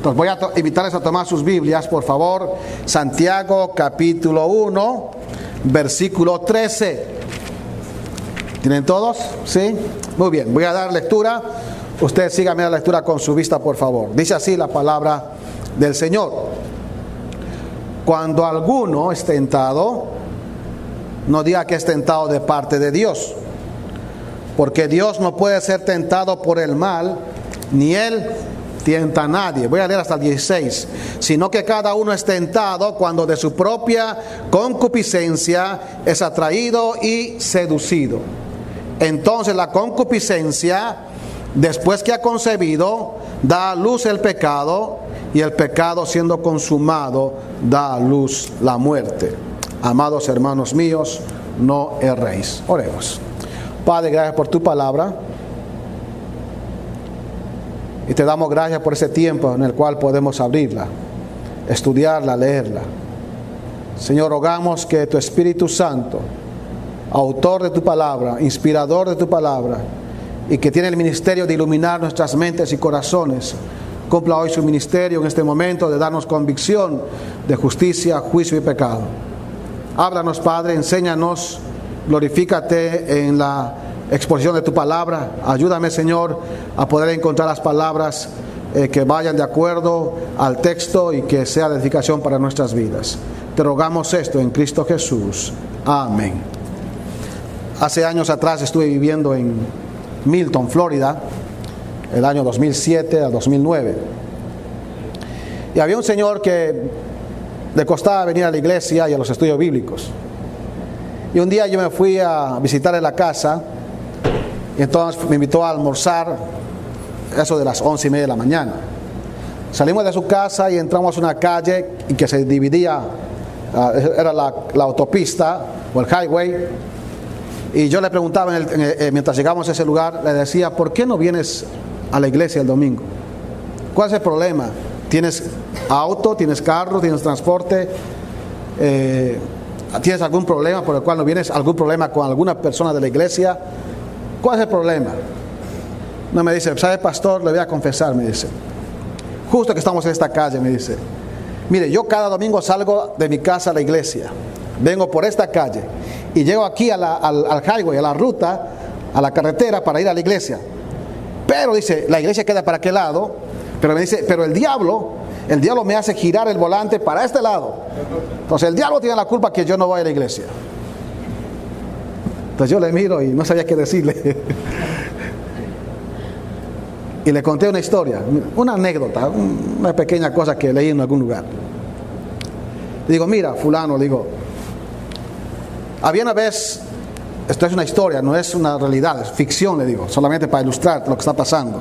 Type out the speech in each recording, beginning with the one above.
Entonces voy a invitarles a tomar sus Biblias, por favor. Santiago capítulo 1, versículo 13. ¿Tienen todos? ¿Sí? Muy bien, voy a dar lectura. Usted sígame la lectura con su vista, por favor. Dice así la palabra del Señor. Cuando alguno es tentado, no diga que es tentado de parte de Dios, porque Dios no puede ser tentado por el mal, ni él tienta a nadie. Voy a leer hasta el 16. Sino que cada uno es tentado cuando de su propia concupiscencia es atraído y seducido. Entonces la concupiscencia, después que ha concebido, da a luz el pecado y el pecado siendo consumado da a luz la muerte. Amados hermanos míos, no erréis. Oremos. Padre, gracias por tu palabra. Y te damos gracias por ese tiempo en el cual podemos abrirla, estudiarla, leerla. Señor, rogamos que tu Espíritu Santo, autor de tu palabra, inspirador de tu palabra, y que tiene el ministerio de iluminar nuestras mentes y corazones, cumpla hoy su ministerio en este momento de darnos convicción de justicia, juicio y pecado. Háblanos, Padre, enséñanos, glorifícate en la exposición de tu palabra. Ayúdame, Señor, a poder encontrar las palabras eh, que vayan de acuerdo al texto y que sea de edificación para nuestras vidas. Te rogamos esto en Cristo Jesús. Amén. Hace años atrás estuve viviendo en Milton, Florida, el año 2007 a 2009. Y había un señor que le costaba venir a la iglesia y a los estudios bíblicos. Y un día yo me fui a visitar en la casa entonces me invitó a almorzar, eso de las once y media de la mañana. Salimos de su casa y entramos a una calle que se dividía, ah, era la, autopista o el highway. Y yo le preguntaba eh, mientras llegamos a ese lugar, le decía, ¿por qué no vienes a la iglesia el domingo? ¿Cuál es el problema? ¿Tienes auto, tienes carro, tienes transporte? Eh, ¿Tienes algún problema por el cual no vienes? ¿Algún problema con alguna persona de la iglesia? ¿Cuál es el problema? No me dice, ¿sabe pastor? Le voy a confesar, me dice. Justo que estamos en esta calle, me dice. Mire, yo cada domingo salgo de mi casa a la iglesia. Vengo por esta calle y llego aquí al, al highway, a la ruta, a la carretera para ir a la iglesia. Pero dice, la iglesia queda para qué lado. Pero me dice, pero el diablo, el diablo me hace girar el volante para este lado. Entonces el diablo tiene la culpa que yo no voy a la iglesia. Entonces yo le miro y no sabía qué decirle. y le conté una historia, una anécdota, una pequeña cosa que leí en algún lugar. Le digo, mira, fulano, le digo, había una vez, esto es una historia, no es una realidad, es ficción, le digo, solamente para ilustrar lo que está pasando.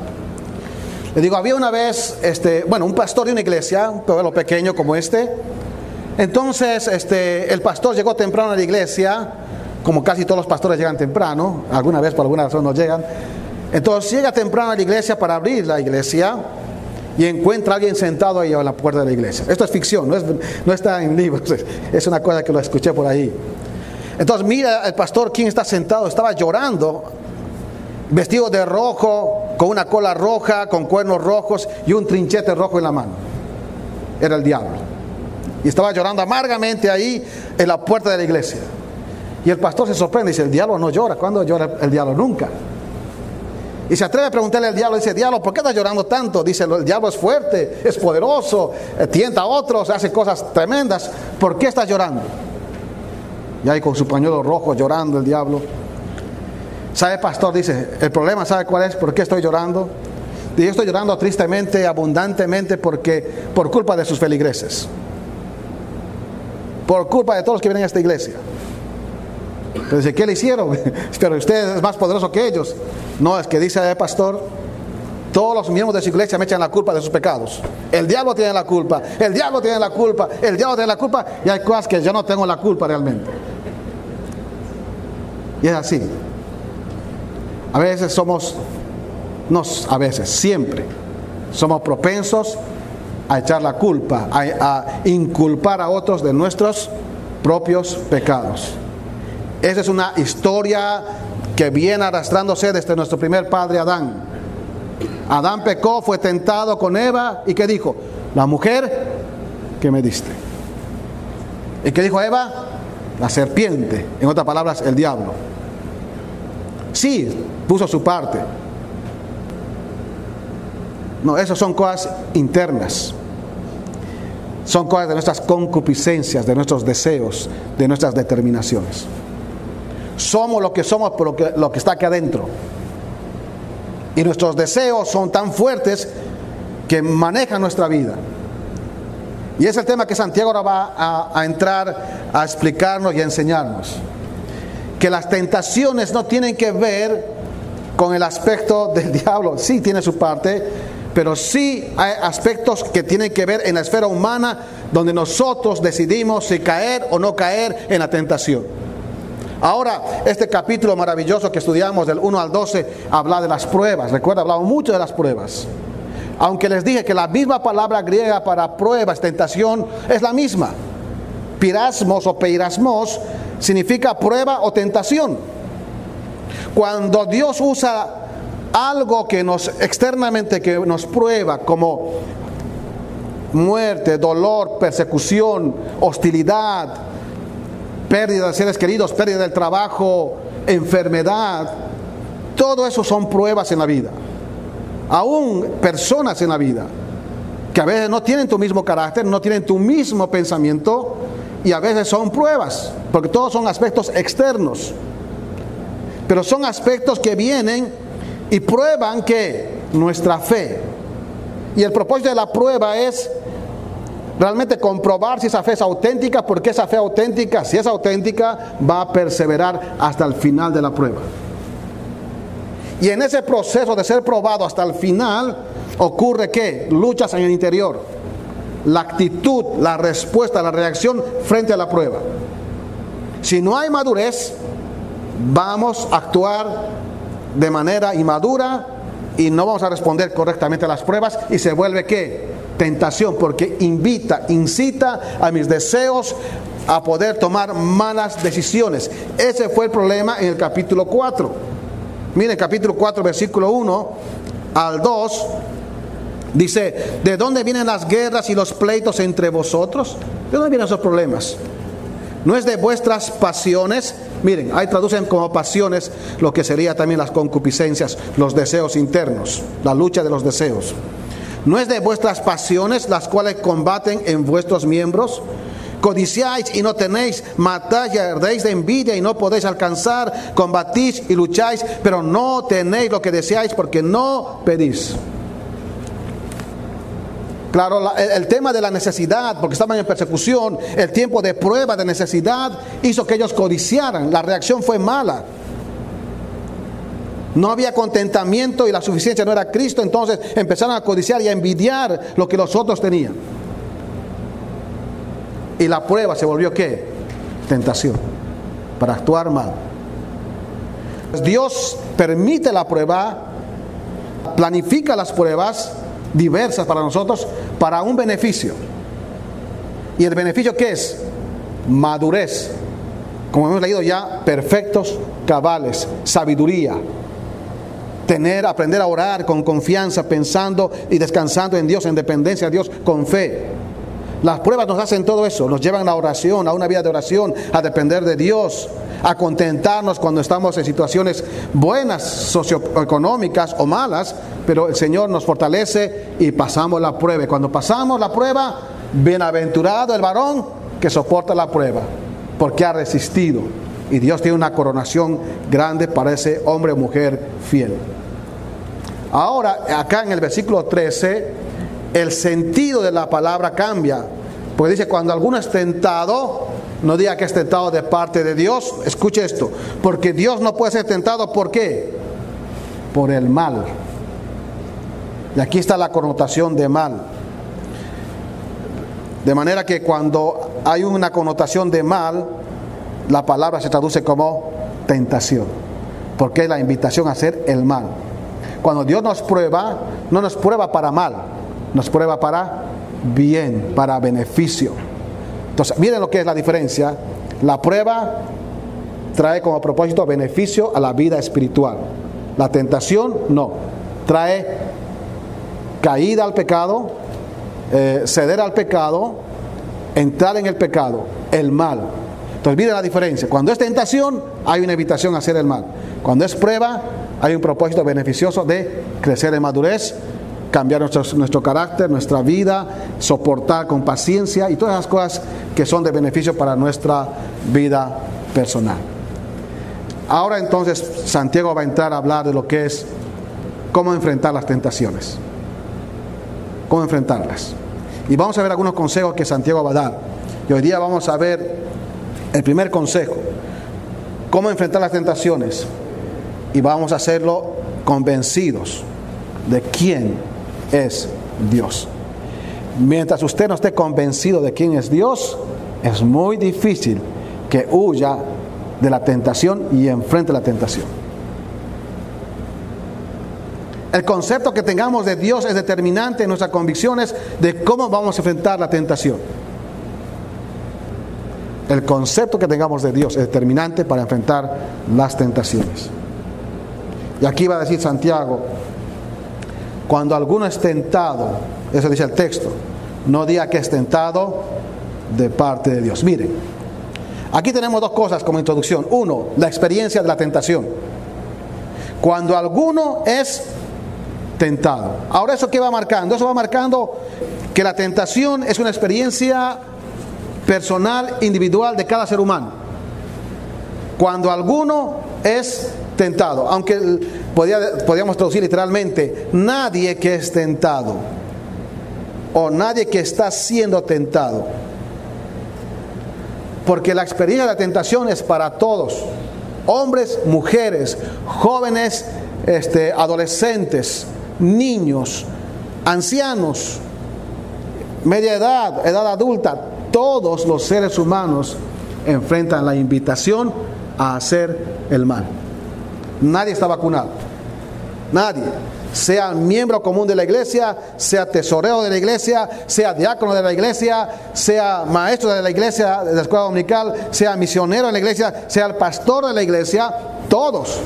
Le digo, había una vez, este, bueno, un pastor de una iglesia, un pueblo pequeño como este. Entonces, este, el pastor llegó temprano a la iglesia como casi todos los pastores llegan temprano, alguna vez por alguna razón no llegan. Entonces llega temprano a la iglesia para abrir la iglesia y encuentra a alguien sentado ahí a la puerta de la iglesia. Esto es ficción, no, está en libros, es una cosa que lo escuché por ahí. Entonces mira el pastor quién está sentado, estaba llorando, vestido de rojo, con una cola roja, con cuernos rojos y un trinchete rojo en la mano. Era el diablo. Y estaba llorando amargamente ahí en la puerta de la iglesia. Y el pastor se sorprende y dice, el diablo no llora. ¿Cuándo llora el diablo? Nunca. Y se atreve a preguntarle al diablo, dice, diablo, ¿por qué estás llorando tanto? Dice, el diablo es fuerte, es poderoso, eh, tienta a otros, hace cosas tremendas. ¿Por qué estás llorando? Y ahí con su pañuelo rojo llorando el diablo. ¿Sabe, pastor? Dice, el problema, ¿sabe cuál es? ¿Por qué estoy llorando? Yo estoy llorando tristemente, abundantemente, porque por culpa de sus feligreses. Por culpa de todos los que vienen a esta iglesia. Pero dice, ¿qué le hicieron? Pero usted es más poderoso que ellos. No, es que dice el pastor, todos los miembros de su iglesia me echan la culpa de sus pecados. El diablo tiene la culpa, el diablo tiene la culpa, el diablo tiene la culpa y hay cosas que yo no tengo la culpa realmente. Y es así. A veces somos, no a veces, siempre somos propensos a echar la culpa, a inculpar a otros de nuestros propios pecados. Esa es una historia que viene arrastrándose desde nuestro primer padre Adán. Adán pecó, fue tentado con Eva y ¿qué dijo? La mujer que me diste. ¿Y qué dijo Eva? La serpiente, en otras palabras, el diablo. Sí, puso su parte. No, esas son cosas internas. Son cosas de nuestras concupiscencias, de nuestros deseos, de nuestras determinaciones. Somos lo que somos por lo que, lo que está aquí adentro. Y nuestros deseos son tan fuertes que manejan nuestra vida. Y es el tema que Santiago ahora va a, a, entrar a explicarnos y a enseñarnos. Que las tentaciones no tienen que ver con el aspecto del diablo. Sí tiene su parte, pero sí hay aspectos que tienen que ver en la esfera humana donde nosotros decidimos si caer o no caer en la tentación. Ahora, este capítulo maravilloso que estudiamos del 1 al 12 habla de las pruebas. Recuerda, hablamos mucho de las pruebas. Aunque les dije que la misma palabra griega para pruebas, tentación, es la misma. Pirasmos o peirasmos significa prueba o tentación. Cuando Dios usa algo que nos externamente que nos prueba como muerte, dolor, persecución, hostilidad, pérdida de seres queridos, pérdida del trabajo, enfermedad, todo eso son pruebas en la vida. Aún personas en la vida que a veces no tienen tu mismo carácter, no tienen tu mismo pensamiento y a veces son pruebas, porque todos son aspectos externos. Pero son aspectos que vienen y prueban que nuestra fe. Y el propósito de la prueba es realmente comprobar si esa fe es auténtica, porque esa fe auténtica, si es auténtica, va a perseverar hasta el final de la prueba. Y en ese proceso de ser probado hasta el final, ocurre que luchas en el interior, la actitud, la respuesta, la reacción frente a la prueba. Si no hay madurez, vamos a actuar de manera inmadura y no vamos a responder correctamente a las pruebas y se vuelve qué? Tentación, porque invita, incita a mis deseos a poder tomar malas decisiones. Ese fue el problema en el capítulo 4. Miren, capítulo 4, versículo 1 al 2. Dice, ¿de dónde vienen las guerras y los pleitos entre vosotros? ¿De dónde vienen esos problemas? No es de vuestras pasiones. Miren, ahí traducen como pasiones lo que sería también las concupiscencias, los deseos internos, la lucha de los deseos. No es de vuestras pasiones las cuales combaten en vuestros miembros. Codiciáis y no tenéis, matáis y ardéis de envidia y no podéis alcanzar, combatís y lucháis, pero no tenéis lo que deseáis porque no pedís. Claro, la, el, el, tema de la necesidad, porque estaban en persecución, el tiempo de prueba de necesidad hizo que ellos codiciaran. La reacción fue mala. No había contentamiento y la suficiencia no era Cristo, entonces empezaron a codiciar y a envidiar lo que los otros tenían. Y la prueba se volvió qué? Tentación, para actuar mal. Dios permite la prueba, planifica las pruebas diversas para nosotros para un beneficio. ¿Y el beneficio qué es? Madurez. Como hemos leído ya, perfectos, cabales, sabiduría. Tener, aprender a orar con confianza, pensando y descansando en Dios, en dependencia de Dios, con fe. Las pruebas nos hacen todo eso, nos llevan a la oración, a una vida de oración, a depender de Dios, a contentarnos cuando estamos en situaciones buenas, socioeconómicas o malas, pero el Señor nos fortalece y pasamos la prueba. Y cuando pasamos la prueba, bienaventurado el varón que soporta la prueba, porque ha resistido. Y Dios tiene una coronación grande para ese hombre o mujer fiel. Ahora, acá en el versículo 13, el sentido de la palabra cambia. Porque dice, cuando alguno es tentado, no diga que es tentado de parte de Dios. Escuche esto. Porque Dios no puede ser tentado, ¿por qué? Por el mal. Y aquí está la connotación de mal. De manera que cuando hay una connotación de mal, la palabra se traduce como tentación. Porque es la invitación a hacer el mal. Cuando Dios nos prueba, no nos prueba para mal, nos prueba para bien, para beneficio. Entonces, miren lo que es la diferencia. La prueba trae como propósito beneficio a la vida espiritual. La tentación no, trae caída al pecado, eh, ceder al pecado, entrar en el pecado, el mal. Entonces, mire la diferencia. Cuando es tentación, hay una invitación a hacer el mal. Cuando es prueba, hay un propósito beneficioso de crecer en madurez, cambiar nuestro, nuestro carácter, nuestra vida, soportar con paciencia y todas las cosas que son de beneficio para nuestra vida personal. Ahora entonces Santiago va a entrar a hablar de lo que es cómo enfrentar las tentaciones. Cómo enfrentarlas. Y vamos a ver algunos consejos que Santiago va a dar. Y hoy día vamos a ver el primer consejo, cómo enfrentar las tentaciones. Y vamos a hacerlo convencidos de quién es Dios. Mientras usted no esté convencido de quién es Dios, es muy difícil que huya de la tentación y enfrente la tentación. El concepto que tengamos de Dios es determinante en nuestras convicciones de cómo vamos a enfrentar la tentación. El concepto que tengamos de Dios es determinante para enfrentar las tentaciones. Y aquí va a decir Santiago, cuando alguno es tentado, eso dice el texto, no diga que es tentado de parte de Dios. Miren, aquí tenemos dos cosas como introducción. Uno, la experiencia de la tentación. Cuando alguno es tentado. Ahora eso qué va marcando? Eso va marcando que la tentación es una experiencia personal, individual de cada ser humano. Cuando alguno es tentado, aunque podríamos traducir literalmente, nadie que es tentado o nadie que está siendo tentado. Porque la experiencia de la tentación es para todos, hombres, mujeres, jóvenes, este, adolescentes, niños, ancianos, media edad, edad adulta, todos los seres humanos enfrentan la invitación a hacer el mal. Nadie está vacunado. Nadie. Sea miembro común de la iglesia, sea tesorero de la iglesia, sea diácono de la iglesia, sea maestro de la iglesia, de la escuela dominical, sea misionero en la iglesia, sea el pastor de la iglesia, todos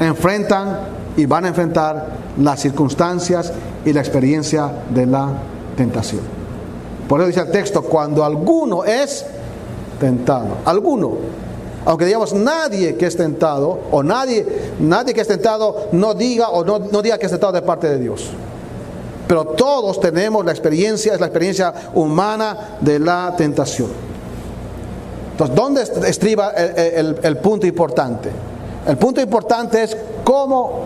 enfrentan y van a enfrentar las circunstancias y la experiencia de la tentación. Por eso dice el texto, cuando alguno es tentado, alguno, aunque digamos nadie que es tentado, o nadie, nadie que es tentado, no diga o no, no diga que es tentado de parte de Dios. Pero todos tenemos la experiencia, es la experiencia humana de la tentación. Entonces, ¿dónde estriba el, el punto importante? El punto importante es cómo,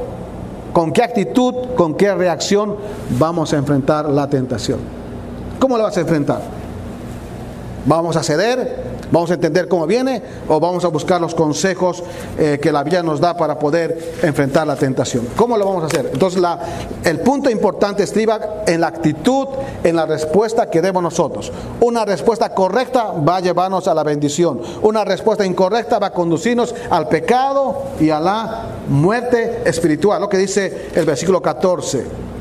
con qué actitud, con qué reacción vamos a enfrentar la tentación. ¿Cómo la vas a enfrentar? ¿Vamos a ceder? ¿Vamos a entender cómo viene o vamos a buscar los consejos eh, que la Biblia nos da para poder enfrentar la tentación? ¿Cómo lo vamos a hacer? Entonces, el punto importante estriba en la actitud, en la respuesta que demos nosotros. Una respuesta correcta va a llevarnos a la bendición. Una respuesta incorrecta va a conducirnos al pecado y a la muerte espiritual. Lo que dice el versículo 14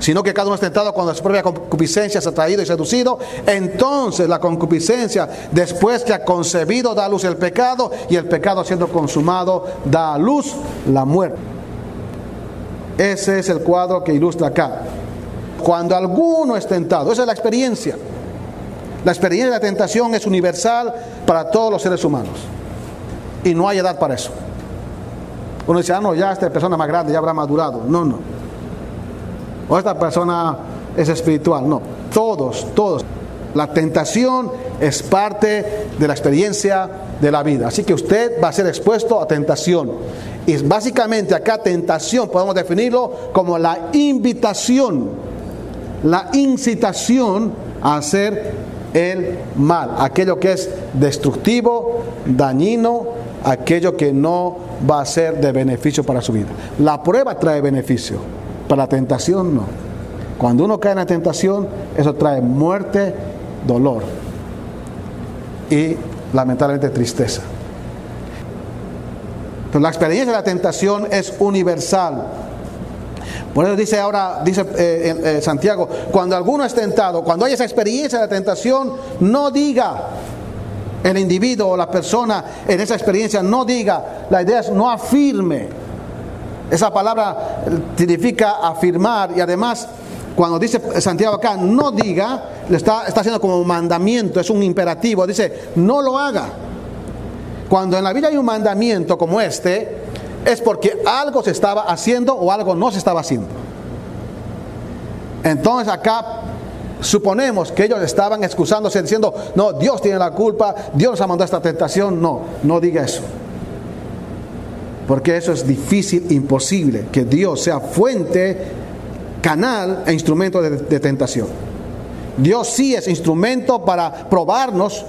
sino que cada uno es tentado cuando su propia concupiscencia se ha traído y seducido. Entonces la concupiscencia, después que ha concebido, da a luz el pecado y el pecado siendo consumado, da a luz la muerte. Ese es el cuadro que ilustra acá. Cuando alguno es tentado, esa es la experiencia. La experiencia de la tentación es universal para todos los seres humanos. Y no hay edad para eso. Uno dice, ah, no, ya esta persona más grande ya habrá madurado. No, no o esta persona es espiritual. No, todos, todos. La tentación es parte de la experiencia de la vida. Así que usted va a ser expuesto a tentación. Y básicamente acá tentación podemos definirlo como la invitación, la incitación a hacer el mal, aquello que es destructivo, dañino, aquello que no va a ser de beneficio para su vida. La prueba trae beneficio. Para la tentación no. Cuando uno cae en la tentación, eso trae muerte, dolor y lamentablemente tristeza. Pero la experiencia de la tentación es universal. Por eso dice ahora, dice eh, eh, Santiago, cuando alguno es tentado, cuando hay esa experiencia de la tentación, no diga el individuo o la persona en esa experiencia, no diga, la idea es no afirme Esa palabra significa afirmar y además cuando dice Santiago acá, no diga, le está, está haciendo como un mandamiento, es un imperativo, dice, no lo haga. Cuando en la vida hay un mandamiento como este, es porque algo se estaba haciendo o algo no se estaba haciendo. Entonces acá suponemos que ellos estaban excusándose diciendo, no, Dios tiene la culpa, Dios nos ha mandado esta tentación. No, no diga eso. Porque eso es difícil, imposible, que Dios sea fuente, canal e instrumento de, tentación. Dios sí es instrumento para probarnos,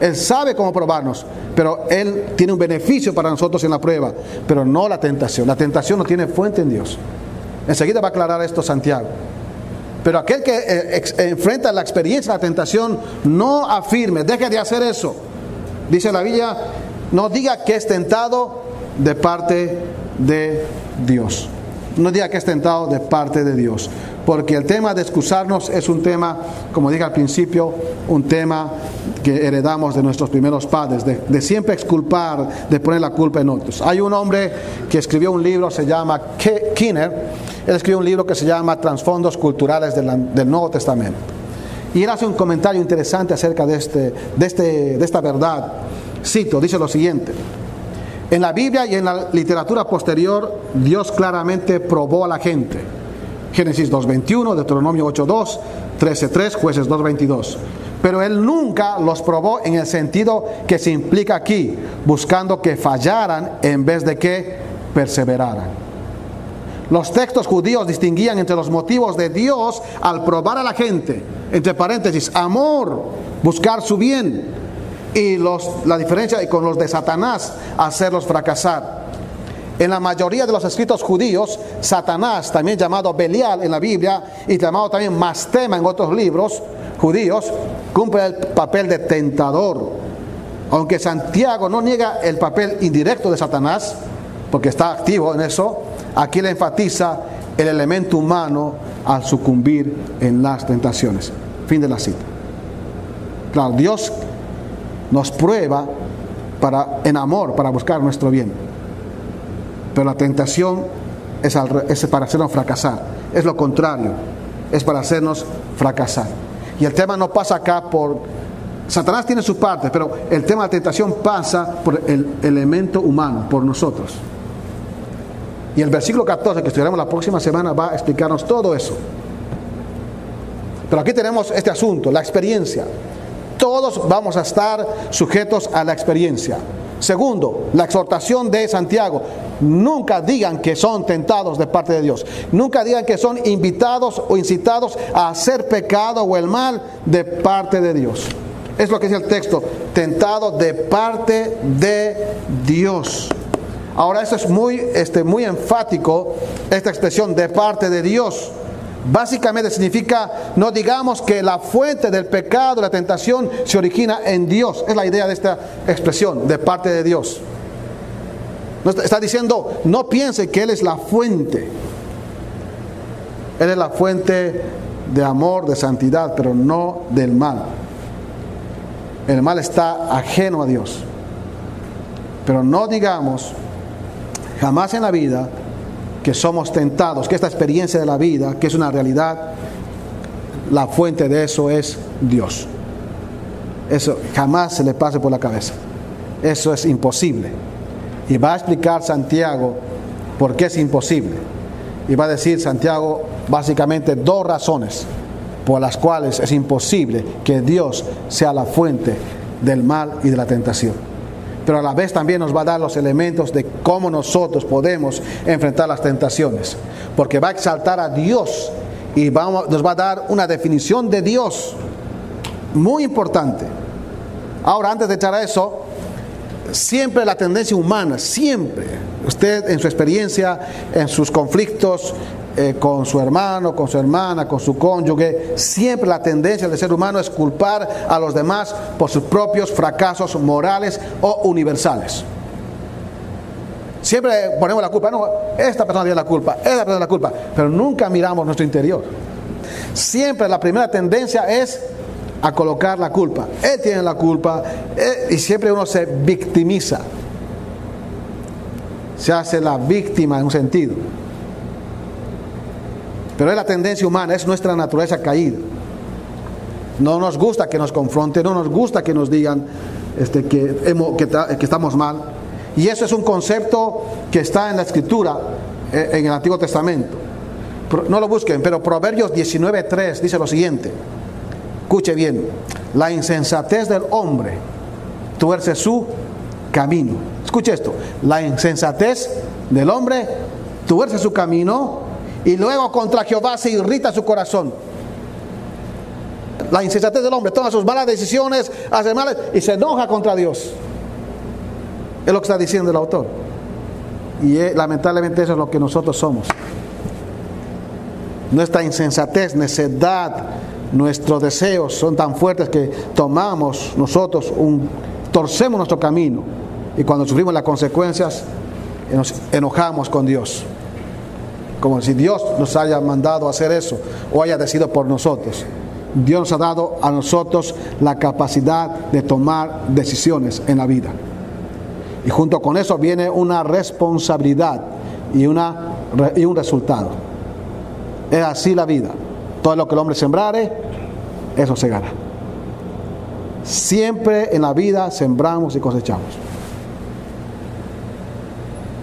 Él sabe cómo probarnos, pero Él tiene un beneficio para nosotros en la prueba, pero no la tentación. La tentación no tiene fuente en Dios. Enseguida va a aclarar esto Santiago. Pero aquel que eh, enfrenta la experiencia la tentación, no afirme, deje de hacer eso. Dice la Biblia, no diga que es tentado de parte de Dios. No diga que es tentado de parte de Dios. Porque el tema de excusarnos es un tema, como dije al principio, un tema que heredamos de nuestros primeros padres, de, siempre exculpar, de poner la culpa en otros. Hay un hombre que escribió un libro, se llama Kinner, él escribió un libro que se llama Transfondos Culturales del, del Nuevo Testamento. Y él hace un comentario interesante acerca de, este, de, este, de esta verdad. Cito, dice lo siguiente. En la Biblia y en la literatura posterior, Dios claramente probó a la gente. Génesis 2.21, Deuteronomio 8.2, 13.3, Jueces 2.22. Pero Él nunca los probó en el sentido que se implica aquí, buscando que fallaran en vez de que perseveraran. Los textos judíos distinguían entre los motivos de Dios al probar a la gente, entre paréntesis, amor, buscar su bien, y los, la diferencia con los de Satanás, hacerlos fracasar. En la mayoría de los escritos judíos, Satanás, también llamado Belial en la Biblia y llamado también Mastema en otros libros judíos, cumple el papel de tentador. Aunque Santiago no niega el papel indirecto de Satanás, porque está activo en eso, Aquí le enfatiza el elemento humano al sucumbir en las tentaciones. Fin de la cita. Claro, Dios nos prueba para, en amor para buscar nuestro bien. Pero la tentación es, es para hacernos fracasar. Es lo contrario. Es para hacernos fracasar. Y el tema no pasa acá por... Satanás tiene su parte, pero el tema de la tentación pasa por el elemento humano, por nosotros. Y el versículo 14 que estudiaremos la próxima semana va a explicarnos todo eso. Pero aquí tenemos este asunto, la experiencia. Todos vamos a estar sujetos a la experiencia. Segundo, la exhortación de Santiago. Nunca digan que son tentados de parte de Dios. Nunca digan que son invitados o incitados a hacer pecado o el mal de parte de Dios. Es lo que dice el texto. Tentado de parte de Dios. Ahora, eso es muy, este, muy enfático, esta expresión de parte de Dios. Básicamente significa, no digamos que la fuente del pecado, la tentación, se origina en Dios. Es la idea de esta expresión, de parte de Dios. Está diciendo, no piense que Él es la fuente. Él es la fuente de amor, de santidad, pero no del mal. El mal está ajeno a Dios. Pero no digamos Jamás en la vida que somos tentados, que esta experiencia de la vida, que es una realidad, la fuente de eso es Dios. Eso jamás se le pase por la cabeza. Eso es imposible. Y va a explicar Santiago por qué es imposible. Y va a decir Santiago básicamente dos razones por las cuales es imposible que Dios sea la fuente del mal y de la tentación pero a la vez también nos va a dar los elementos de cómo nosotros podemos enfrentar las tentaciones, porque va a exaltar a Dios y nos va a dar una definición de Dios muy importante. Ahora, antes de echar a eso, siempre la tendencia humana, siempre, usted en su experiencia, en sus conflictos, eh, con su hermano, con su hermana, con su cónyuge, siempre la tendencia del ser humano es culpar a los demás por sus propios fracasos morales o universales. Siempre ponemos la culpa, no, esta persona tiene la culpa, esta persona la culpa, pero nunca miramos nuestro interior. Siempre la primera tendencia es a colocar la culpa. Él tiene la culpa y siempre uno se victimiza. se hace la víctima en un sentido. Pero es la tendencia humana, es nuestra naturaleza caída. No nos gusta que nos confronten, no nos gusta que nos digan este, que, que, estamos mal. Y eso es un concepto que está en la escritura, eh, en el Antiguo Testamento. No lo busquen, pero Proverbios 19.3 dice lo siguiente. Escuche bien, la insensatez del hombre tuerce su camino. Escuche esto, la insensatez del hombre tuerce su camino y luego contra Jehová se irrita su corazón. La insensatez del hombre toma sus malas decisiones, hace mal y se enoja contra Dios. Es lo que está diciendo el autor. Y lamentablemente eso es lo que nosotros somos. Nuestra insensatez, necedad, nuestros deseos son tan fuertes que tomamos nosotros un, torcemos nuestro camino y cuando sufrimos las consecuencias nos enojamos con Dios. Como si Dios nos haya mandado hacer eso o haya decidido por nosotros. Dios nos ha dado a nosotros la capacidad de tomar decisiones en la vida. Y junto con eso viene una responsabilidad y, una, y un resultado. Es así la vida. Todo lo que el hombre sembrare, eso se gana. Siempre en la vida sembramos y cosechamos.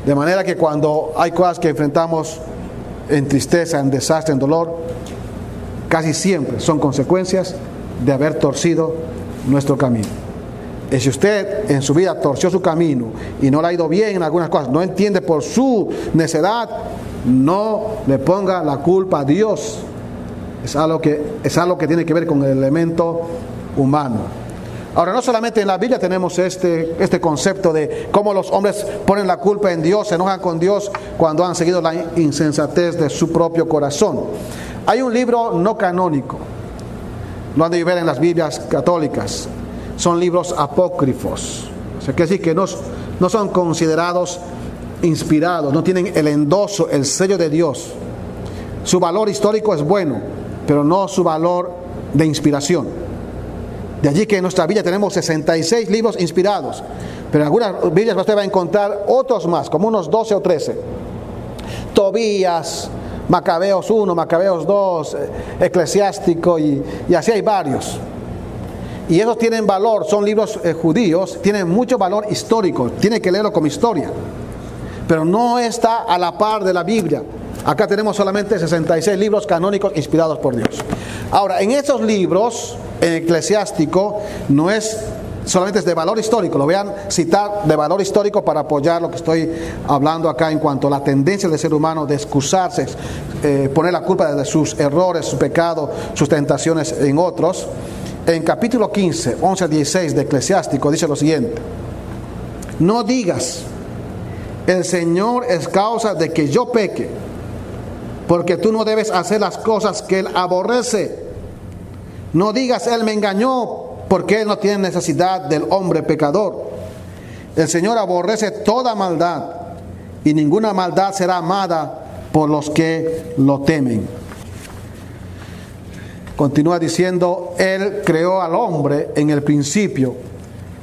De manera que cuando hay cosas que enfrentamos en tristeza, en desastre, en dolor, casi siempre son consecuencias de haber torcido nuestro camino. Y si usted en su vida torció su camino y no le ha ido bien en algunas cosas, no entiende por su necedad, no le ponga la culpa a Dios. Es algo que, es algo que tiene que ver con el elemento humano. Ahora, no solamente en la Biblia tenemos este, este concepto de cómo los hombres ponen la culpa en Dios, se enojan con Dios cuando han seguido la insensatez de su propio corazón. Hay un libro no canónico, lo han de ver en las Biblias católicas, son libros apócrifos, o sea, que decir que no, no son considerados inspirados, no tienen el endoso, el sello de Dios. Su valor histórico es bueno, pero no su valor de inspiración. De allí que en nuestra Biblia tenemos 66 libros inspirados, pero en algunas Biblias usted va a encontrar otros más, como unos 12 o 13. Tobías, Macabeos 1, Macabeos 2, eh, Eclesiástico y, así hay varios. Y esos tienen valor, son libros eh, judíos, tienen mucho valor histórico, tiene que leerlo como historia, pero no está a la par de la Biblia. Acá tenemos solamente 66 libros canónicos inspirados por Dios. Ahora, en esos libros, en eclesiástico, no es solamente es de valor histórico, lo vean citar de valor histórico para apoyar lo que estoy hablando acá en cuanto a la tendencia del ser humano de excusarse, eh, poner la culpa de sus errores, su pecado, sus tentaciones en otros. En capítulo 15, 11 a 16 de eclesiástico dice lo siguiente, no digas, el Señor es causa de que yo peque, porque tú no debes hacer las cosas que Él aborrece no digas, Él me engañó, porque Él no tiene necesidad del hombre pecador. El Señor aborrece toda maldad y ninguna maldad será amada por los que lo temen. Continúa diciendo, Él creó al hombre en el principio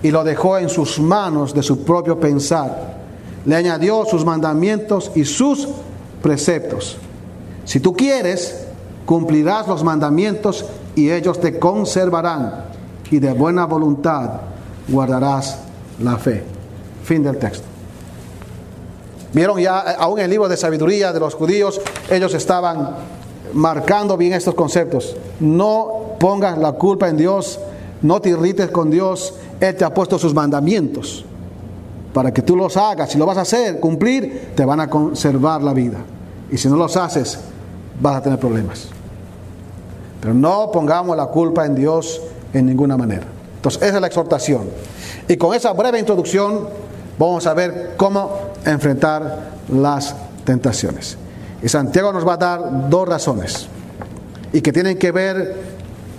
y lo dejó en sus manos de su propio pensar. Le añadió sus mandamientos y sus preceptos. Si tú quieres, cumplirás los mandamientos y ellos te conservarán y de buena voluntad guardarás la fe. Fin del texto. Vieron ya, aún en el libro de sabiduría de los judíos, ellos estaban marcando bien estos conceptos. No pongas la culpa en Dios, no te irrites con Dios, Él te ha puesto sus mandamientos para que tú los hagas. Si lo vas a hacer, cumplir, te van a conservar la vida. Y si no los haces, vas a tener problemas. Pero no pongamos la culpa en Dios en ninguna manera. Entonces, esa es la exhortación. Y con esa breve introducción vamos a ver cómo enfrentar las tentaciones. Y Santiago nos va a dar dos razones y que tienen que ver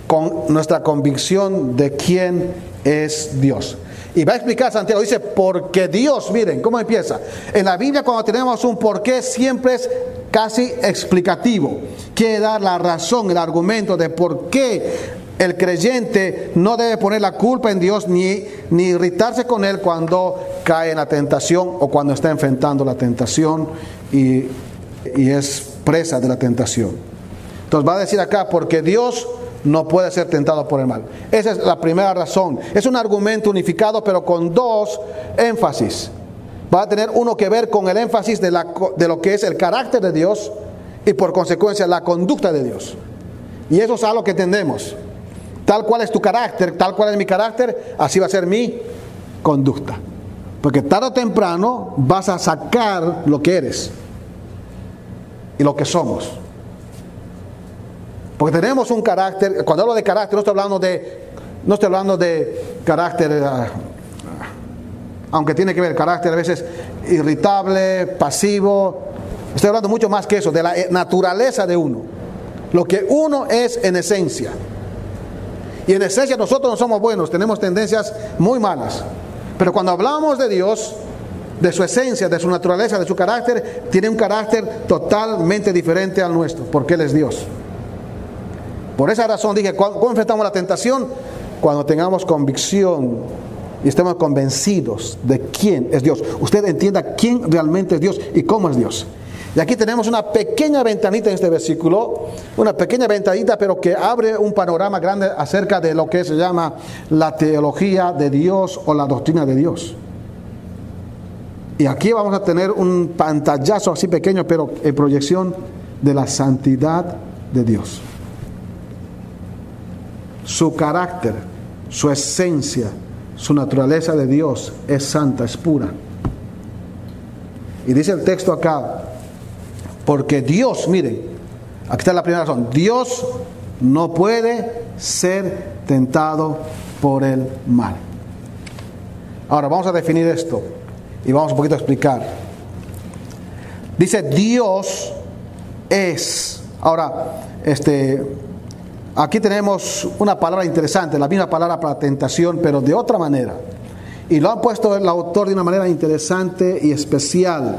con nuestra convicción de quién es Dios. Y va a explicar Santiago, dice, porque Dios, miren, ¿cómo empieza? En la Biblia cuando tenemos un porqué siempre es casi explicativo. Quiere dar la razón, el argumento de por qué el creyente no debe poner la culpa en Dios ni, ni irritarse con Él cuando cae en la tentación o cuando está enfrentando la tentación y, y es presa de la tentación. Entonces va a decir acá, porque Dios no puede ser tentado por el mal. Esa es la primera razón. Es un argumento unificado, pero con dos énfasis. Va a tener uno que ver con el énfasis de, lo que es el carácter de Dios y por consecuencia la conducta de Dios. Y eso es algo que entendemos. Tal cual es tu carácter, tal cual es mi carácter, así va a ser mi conducta. Porque tarde o temprano vas a sacar lo que eres y lo que somos. Porque tenemos un carácter, cuando hablo de carácter, no estoy hablando de, no estoy hablando de carácter, ah, aunque tiene que ver carácter a veces irritable, pasivo, estoy hablando mucho más que eso, de la naturaleza de uno, lo que uno es en esencia. Y en esencia nosotros no somos buenos, tenemos tendencias muy malas. Pero cuando hablamos de Dios, de su esencia, de su naturaleza, de su carácter, tiene un carácter totalmente diferente al nuestro, porque Él es Dios. Por esa razón dije, ¿cómo enfrentamos la tentación? Cuando tengamos convicción y estemos convencidos de quién es Dios. Usted entienda quién realmente es Dios y cómo es Dios. Y aquí tenemos una pequeña ventanita en este versículo, una pequeña ventanita, pero que abre un panorama grande acerca de lo que se llama la teología de Dios o la doctrina de Dios. Y aquí vamos a tener un pantallazo así pequeño, pero en proyección de la santidad de Dios. Su carácter, su esencia, su naturaleza de Dios es santa, es pura. Y dice el texto acá, porque Dios, miren, aquí está la primera razón, Dios no puede ser tentado por el mal. Ahora vamos a definir esto y vamos un poquito a explicar. Dice Dios es. Ahora, este, aquí tenemos una palabra interesante, la misma palabra para tentación, pero de otra manera. Y lo ha puesto el autor de una manera interesante y especial.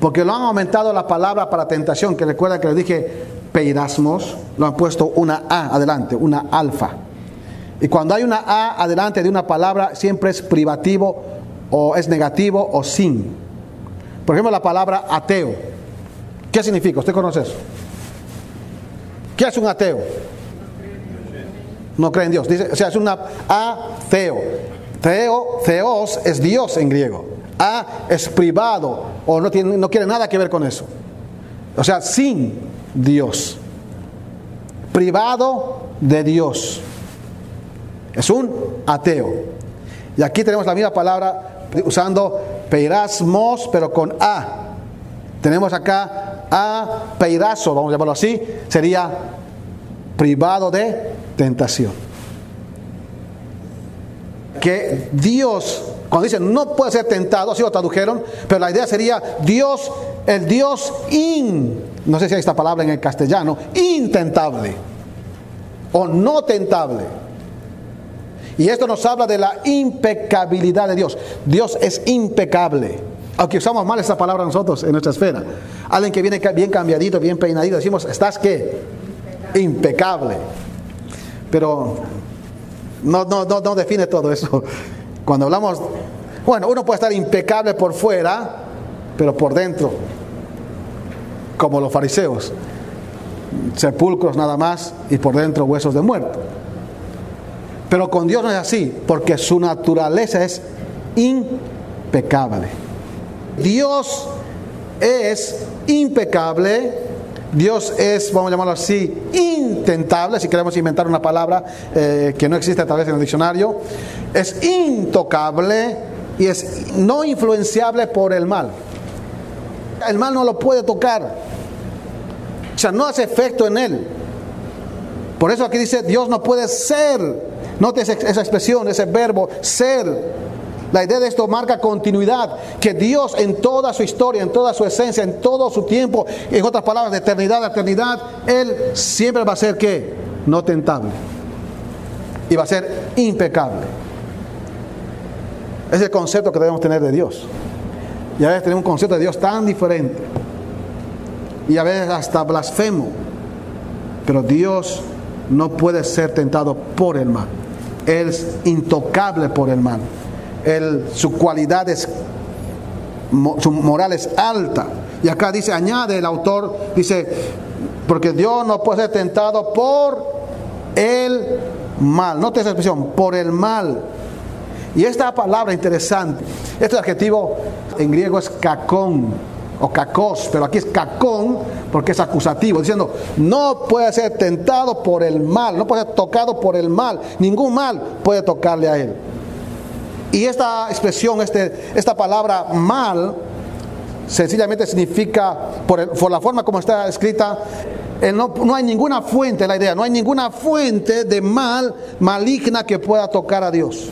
Porque lo han aumentado la palabra para tentación, que recuerda que le dije peirasmos, lo han puesto una A adelante, una alfa. Y cuando hay una A adelante de una palabra, siempre es privativo o es negativo o sin. Por ejemplo, la palabra ateo. ¿Qué significa? ¿Usted conoce eso? ¿Qué es un ateo? No cree en Dios. O sea, es una ateo. Teo, theos es Dios en griego. A es privado o no, tiene, no quiere nada que ver con eso. O sea, sin Dios. Privado de Dios. Es un ateo. Y aquí tenemos la misma palabra usando peirasmos, pero con A. Tenemos acá a peirazo, vamos a llamarlo así, sería privado de tentación. Que Dios cuando dicen no puede ser tentado, así lo tradujeron, pero la idea sería Dios, el Dios in, no sé si hay esta palabra en el castellano, intentable o no tentable. Y esto nos habla de la impecabilidad de Dios. Dios es impecable. Aunque usamos mal esa palabra nosotros en nuestra esfera. Alguien que viene bien cambiadito, bien peinadito, decimos, ¿estás qué? Impecable. Pero no, no, no, no define todo eso. Cuando hablamos, bueno, uno puede estar impecable por fuera, pero por dentro, como los fariseos, sepulcros nada más y por dentro huesos de muerto. Pero con Dios no es así, porque su naturaleza es impecable. Dios es impecable Dios es, vamos a llamarlo así, intentable, si queremos inventar una palabra eh, que no existe tal vez en el diccionario, es intocable y es no influenciable por el mal. El mal no lo puede tocar, o sea, no hace efecto en él. Por eso aquí dice, Dios no puede ser, note esa expresión, ese verbo, ser. La idea de esto marca continuidad, que Dios en toda su historia, en toda su esencia, en todo su tiempo, en otras palabras, de eternidad a eternidad, Él siempre va a ser que no tentable y va a ser impecable. Es el concepto que debemos tener de Dios. Y a veces tenemos un concepto de Dios tan diferente. Y a veces hasta blasfemo. Pero Dios no puede ser tentado por el mal. Él es intocable por el mal. Su cualidad es, su moral es alta. Y acá dice, añade el autor, dice, porque Dios no puede ser tentado por el mal. Note esa expresión, por el mal. Y esta palabra interesante, este adjetivo en griego es cacón o cacos, pero aquí es cacón porque es acusativo, diciendo, no puede ser tentado por el mal, no puede ser tocado por el mal, ningún mal puede tocarle a él. Y esta expresión, este, esta palabra mal, sencillamente significa, por, por la forma como está escrita, no, no, hay ninguna fuente, la idea, no hay ninguna fuente de mal maligna que pueda tocar a Dios.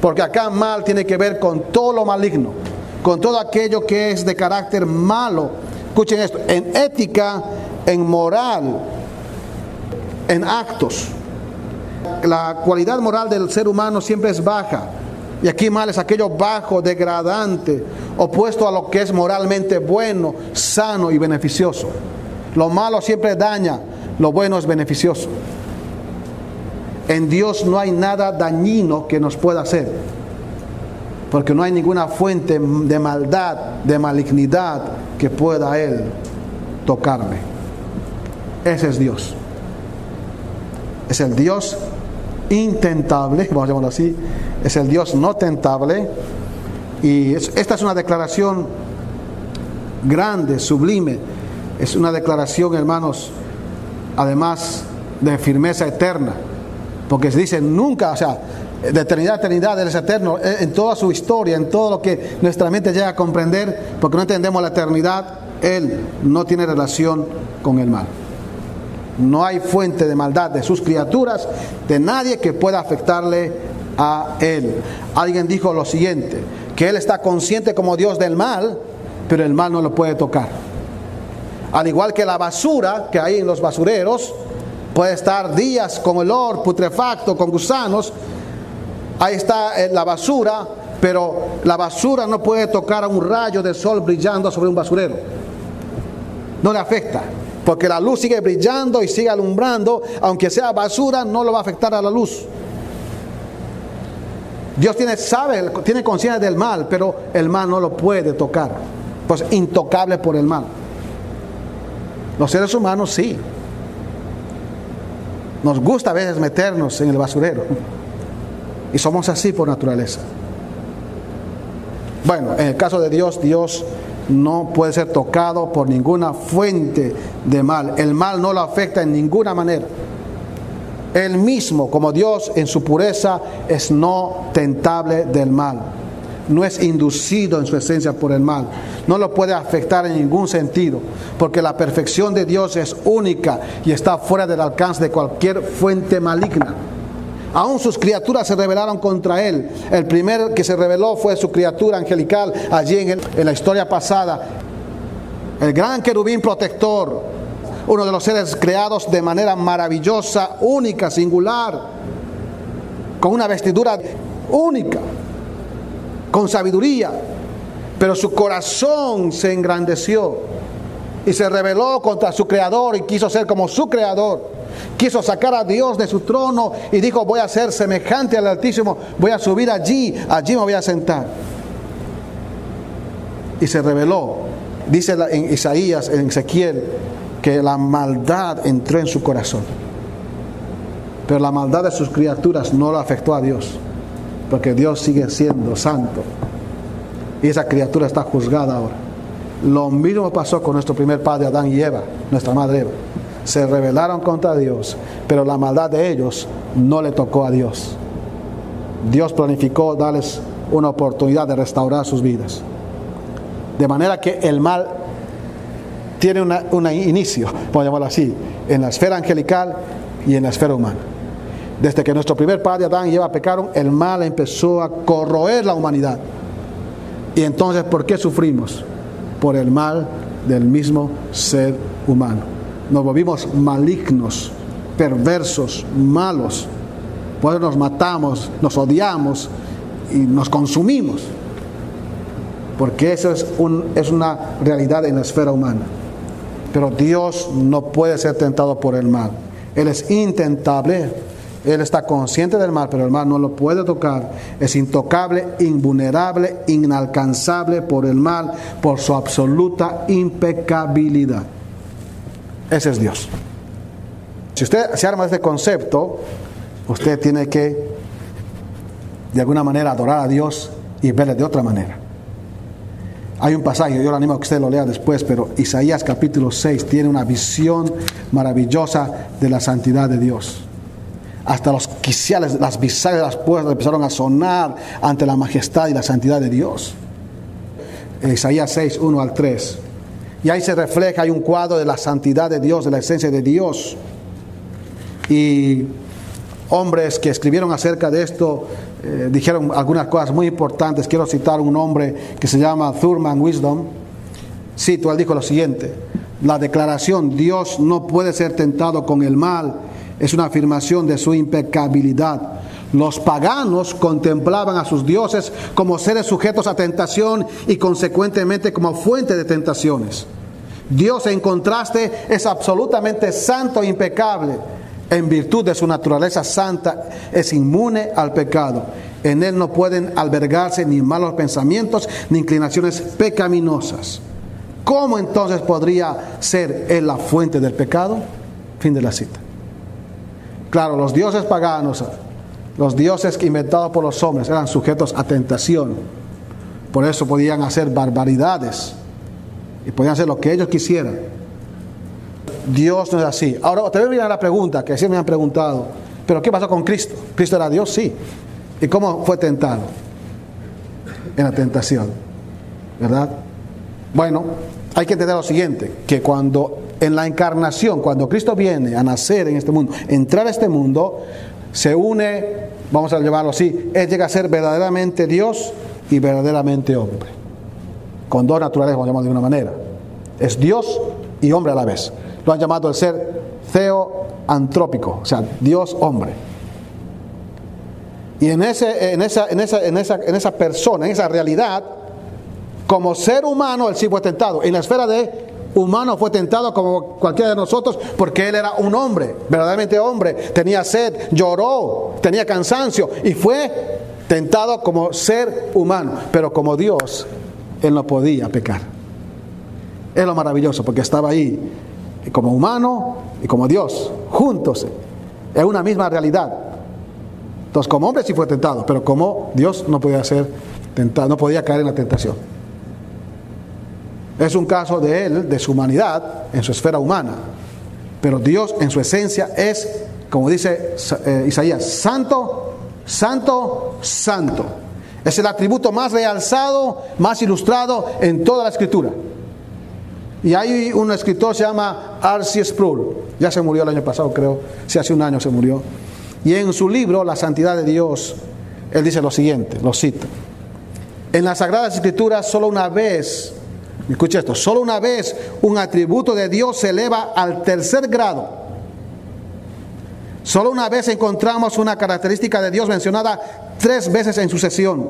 Porque acá mal tiene que ver con todo lo maligno, con todo aquello que es de carácter malo. Escuchen esto, en ética, en moral, en actos. La cualidad moral del ser humano siempre es baja. Y aquí mal es aquello bajo, degradante, opuesto a lo que es moralmente bueno, sano y beneficioso. Lo malo siempre daña, lo bueno es beneficioso. En Dios no hay nada dañino que nos pueda hacer, porque no hay ninguna fuente de maldad, de malignidad que pueda Él tocarme. Ese es Dios. Es el Dios intentable, vamos a llamarlo así, es el Dios no tentable. Y esta es una declaración grande, sublime, es una declaración, hermanos, además de firmeza eterna, porque se dice nunca, o sea, de eternidad a eternidad, Él es eterno, eh, en toda su historia, en todo lo que nuestra mente llega a comprender, porque no entendemos la eternidad, Él no tiene relación con el mal. No hay fuente de maldad de sus criaturas, de nadie que pueda afectarle a Él. Alguien dijo lo siguiente, que Él está consciente como Dios del mal, pero el mal no lo puede tocar. Al igual que la basura que hay en los basureros, puede estar días con olor putrefacto, con gusanos. Ahí está eh, la basura, pero la basura no puede tocar a un rayo de sol brillando sobre un basurero. No le afecta, porque la luz sigue brillando y sigue alumbrando, aunque sea basura, no lo va a afectar a la luz. Dios tiene, sabe, tiene conciencia del mal, pero el mal no lo puede tocar. Pues intocable por el mal. Los seres humanos sí. Nos gusta a veces meternos en el basurero. Y somos así por naturaleza. Bueno, en el caso de Dios, Dios no puede ser tocado por ninguna fuente de mal. El mal no lo afecta en ninguna manera. Él mismo, como Dios en su pureza, es no tentable del mal no es inducido en su esencia por el mal. No lo puede afectar en ningún sentido, porque la perfección de Dios es única y está fuera del alcance de cualquier fuente maligna. Aún sus criaturas se rebelaron contra él. El primero que se rebeló fue su criatura angelical allí en, en la historia pasada. El gran querubín protector, uno de los seres creados de manera maravillosa, única, singular, con una vestidura única con sabiduría, pero su corazón se engrandeció y se rebeló contra su creador y quiso ser como su creador. Quiso sacar a Dios de su trono y dijo, voy a ser semejante al Altísimo, voy a subir allí, allí me voy a sentar. Y se rebeló. Dice en Isaías, en Ezequiel, que la maldad entró en su corazón. Pero la maldad de sus criaturas no lo afectó a Dios porque Dios sigue siendo santo. Y esa criatura está juzgada ahora. Lo mismo pasó con nuestro primer padre Adán y Eva, nuestra madre Eva. Se rebelaron contra Dios, pero la maldad de ellos no le tocó a Dios. Dios planificó darles una oportunidad de restaurar sus vidas. De manera que el mal tiene un inicio, podemos llamarlo así, en la esfera angelical y en la esfera humana. Desde que nuestro primer padre Adán y Eva pecaron, el mal empezó a corroer la humanidad. Y entonces, ¿por qué sufrimos? Por el mal del mismo ser humano. Nos volvimos malignos, perversos, malos. Pues nos matamos, nos odiamos y nos consumimos. Porque eso es una realidad en la esfera humana. Pero Dios no puede ser tentado por el mal. Él es intentable Él está consciente del mal, pero el mal no lo puede tocar. Es intocable, invulnerable, inalcanzable por el mal, por su absoluta impecabilidad. Ese es Dios. Si usted se arma este concepto, usted tiene que, de alguna manera, adorar a Dios y verle de otra manera. Hay un pasaje, yo le animo a que usted lo lea después, pero Isaías capítulo 6 tiene una visión maravillosa de la santidad de Dios hasta los quiciales, las bisagras de las puertas empezaron a sonar ante la majestad y la santidad de Dios. Isaías 6, 1 al 3. Y ahí se refleja, hay un cuadro de la santidad de Dios, de la esencia de Dios. Y hombres que escribieron acerca de esto eh, dijeron algunas cosas muy importantes. Quiero citar un hombre que se llama Thurman Wisdom. Cito, él dijo lo siguiente, la declaración Dios no puede ser tentado con el mal es una afirmación de su impecabilidad. Los paganos contemplaban a sus dioses como seres sujetos a tentación y consecuentemente como fuente de tentaciones. Dios en contraste es absolutamente santo e impecable. En virtud de su naturaleza santa es inmune al pecado. En él no pueden albergarse ni malos pensamientos ni inclinaciones pecaminosas. ¿Cómo entonces podría ser él la fuente del pecado? Fin de la cita. Claro, los dioses paganos, los dioses inventados por los hombres eran sujetos a tentación. Por eso podían hacer barbaridades y podían hacer lo que ellos quisieran. Dios no es así. Ahora, te voy a la pregunta que siempre me han preguntado, ¿pero qué pasó con Cristo? ¿Cristo era Dios? Sí. ¿Y cómo fue tentado? En la tentación. ¿Verdad? Bueno, hay que entender lo siguiente, que cuando en la encarnación, cuando Cristo viene a nacer en este mundo, entrar a este mundo, se une, vamos a llevarlo así, Él llega a ser verdaderamente Dios y verdaderamente hombre. Con dos naturalezas, vamos a llamar de una manera. Es Dios y hombre a la vez. Lo han llamado el ser theoantrópico, o sea, Dios hombre. Y en, ese, en, esa, en, esa, en, esa, en esa persona, en esa realidad, como ser humano, él sí fue tentado. En la esfera de humano fue tentado como cualquiera de nosotros porque él era un hombre, verdaderamente hombre, tenía sed, lloró, tenía cansancio y fue tentado como ser humano, pero como Dios, él no podía pecar. Es lo maravilloso porque estaba ahí como humano y como Dios, juntos, en una misma realidad. Entonces, como hombre sí fue tentado, pero como Dios no podía ser tentado, no podía caer en la tentación. Es un caso de él, de su humanidad, en su esfera humana. Pero Dios en su esencia es, como dice eh, Isaías, santo, santo, santo. Es el atributo más realzado, más ilustrado en toda la escritura. Y hay un escritor, se llama Arcee Sproul, ya se murió el año pasado, creo, si hace un año se murió. Y en su libro, La Santidad de Dios, él dice lo siguiente, lo cito. En las Sagradas Escrituras solo una vez Escucha esto, solo una vez un atributo de Dios se eleva al tercer grado. Solo una vez encontramos una característica de Dios mencionada tres veces en sucesión.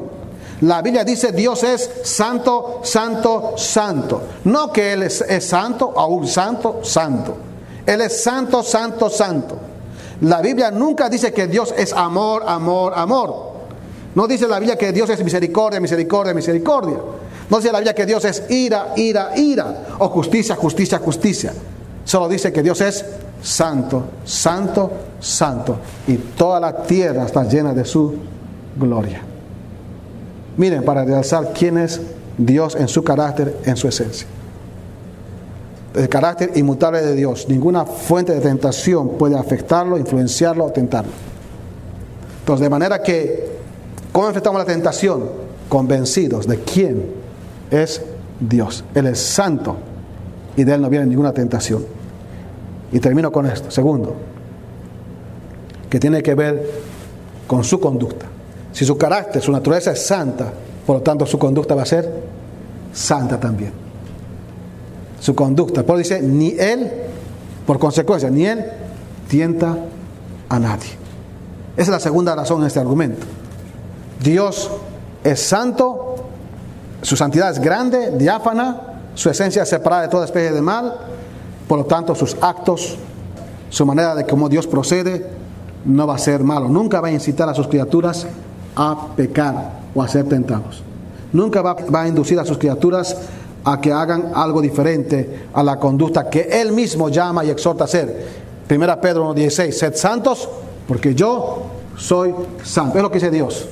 La Biblia dice Dios es santo, santo, santo. No que Él es, santo, aún santo, santo. Él es santo, santo, santo. La Biblia nunca dice que Dios es amor, amor, amor. No dice la Biblia que Dios es misericordia, misericordia, misericordia. No dice la Biblia que Dios es ira, ira, ira, o justicia, justicia, justicia. Solo dice que Dios es santo, santo, santo. Y toda la tierra está llena de su gloria. Miren, para realzar quién es Dios en su carácter, en su esencia. El carácter inmutable de Dios. Ninguna fuente de tentación puede afectarlo, influenciarlo o tentarlo. Entonces, de manera que, ¿cómo enfrentamos la tentación? Convencidos de quién es Dios. Él es santo y de Él no viene ninguna tentación. Y termino con esto. Segundo, que tiene que ver con su conducta. Si su carácter, su naturaleza es santa, por lo tanto su conducta va a ser santa también. Su conducta. Por dice, ni Él, por consecuencia, ni Él tienta a nadie. Esa es la segunda razón en este argumento. Dios es santo su santidad es grande, diáfana, su esencia es separada de toda especie de mal, por lo tanto sus actos, su manera de cómo Dios procede, no va a ser malo. Nunca va a incitar a sus criaturas a pecar o a ser tentados. Nunca va, va a inducir a sus criaturas a que hagan algo diferente a la conducta que Él mismo llama y exhorta a hacer. Primera Pedro 1.16, sed santos porque yo soy santo. Es lo que dice Dios.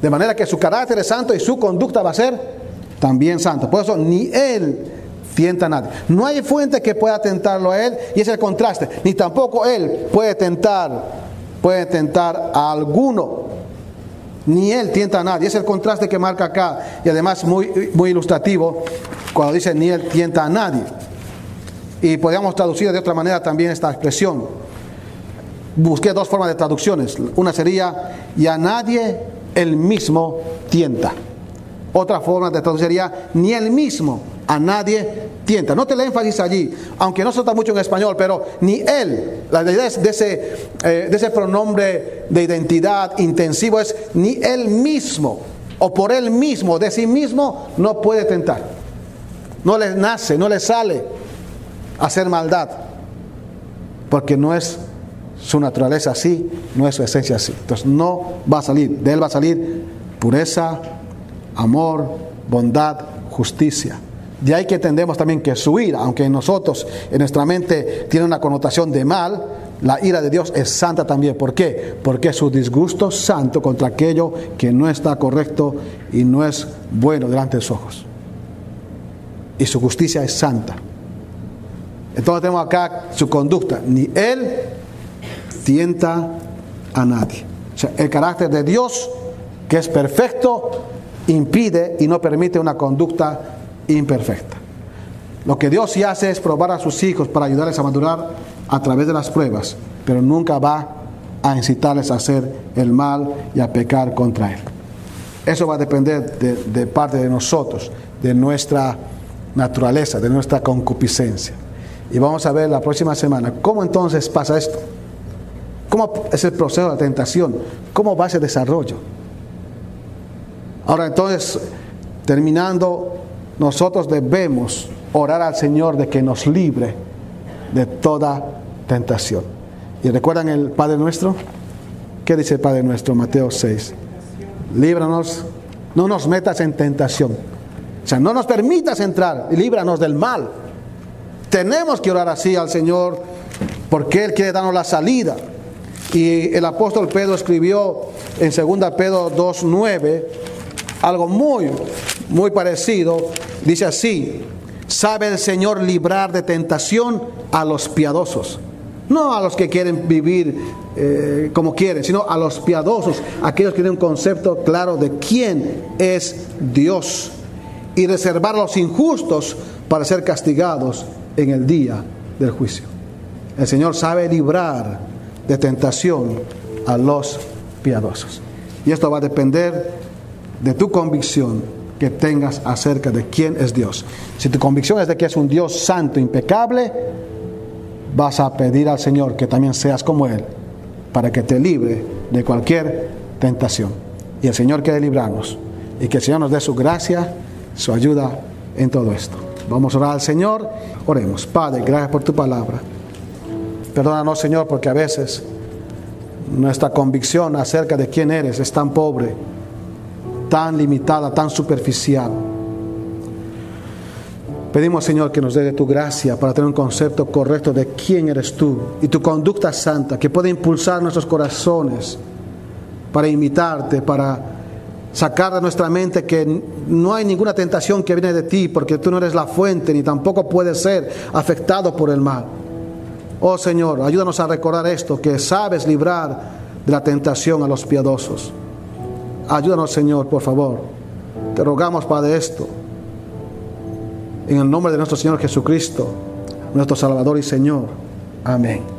De manera que su carácter es santo y su conducta va a ser también santa. Por eso ni Él tienta a nadie. No hay fuente que pueda tentarlo a Él y es el contraste. Ni tampoco Él puede tentar, puede tentar a alguno ni él tienta a nadie. Es el contraste que marca acá y además muy, muy ilustrativo cuando dice ni él tienta a nadie. Y podríamos traducir de otra manera también esta expresión. Busqué dos formas de traducciones. Una sería y a nadie el mismo tienta. Otra forma de traducir sería ni el mismo a nadie tienta. Note el énfasis allí, aunque no se nota mucho en español, pero ni él, la idea de ese, eh, de ese pronombre de identidad intensivo es ni él mismo, o por él mismo, de sí mismo, no puede tentar. No le nace, no le sale hacer maldad, porque no es su naturaleza así, no es su esencia así. Entonces no va a salir, de él va a salir pureza, amor, bondad, justicia. De ahí que entendemos también que su ira, aunque en nosotros, en nuestra mente, tiene una connotación de mal, la ira de Dios es santa también. ¿Por qué? Porque es su disgusto santo contra aquello que no está correcto y no es bueno delante de sus ojos. Y su justicia es santa. Entonces tenemos acá su conducta. Ni él tienta a nadie. O sea, el carácter de Dios, que es perfecto, impide y no permite una conducta imperfecta. Lo que Dios sí hace es probar a sus hijos para ayudarles a madurar a través de las pruebas, pero nunca va a incitarles a hacer el mal y a pecar contra Él. Eso va a depender de, de parte de nosotros, de nuestra naturaleza, de nuestra concupiscencia. Y vamos a ver la próxima semana cómo entonces pasa esto. ¿Cómo es el proceso de la tentación? ¿Cómo va ese desarrollo? Ahora entonces, terminando nosotros debemos orar al Señor de que nos libre de toda tentación. ¿Y recuerdan el Padre nuestro? ¿Qué dice el Padre nuestro? Mateo 6. Líbranos, no nos metas en tentación. O sea, no nos permitas entrar, líbranos del mal. Tenemos que orar así al Señor porque Él quiere darnos la salida. Y el apóstol Pedro escribió en 2 Pedro 2.9 algo muy, muy parecido Dice así, sabe el Señor librar de tentación a los piadosos. No a los que quieren vivir eh, como quieren, sino a los piadosos, aquellos que tienen un concepto claro de quién es Dios y reservar a los injustos para ser castigados en el día del juicio. El Señor sabe librar de tentación a los piadosos. Y esto va a depender de tu convicción que tengas acerca de quién es Dios. Si tu convicción es de que es un Dios santo, impecable, vas a pedir al Señor que también seas como Él, para que te libre de cualquier tentación. Y el Señor quiere librarnos. Y que el Señor nos dé su gracia, su ayuda en todo esto. Vamos a orar al Señor. Oremos. Padre, gracias por tu palabra. Perdónanos, Señor, porque a veces nuestra convicción acerca de quién eres es tan pobre tan limitada, tan superficial. Pedimos, Señor, que nos dé tu gracia para tener un concepto correcto de quién eres tú y tu conducta santa, que puede impulsar nuestros corazones para imitarte, para sacar de nuestra mente que no hay ninguna tentación que viene de ti, porque tú no eres la fuente, ni tampoco puedes ser afectado por el mal. Oh Señor, ayúdanos a recordar esto, que sabes librar de la tentación a los piadosos. Ayúdanos, Señor, por favor. Te rogamos, Padre, esto. En el nombre de nuestro Señor Jesucristo, nuestro Salvador y Señor. Amén.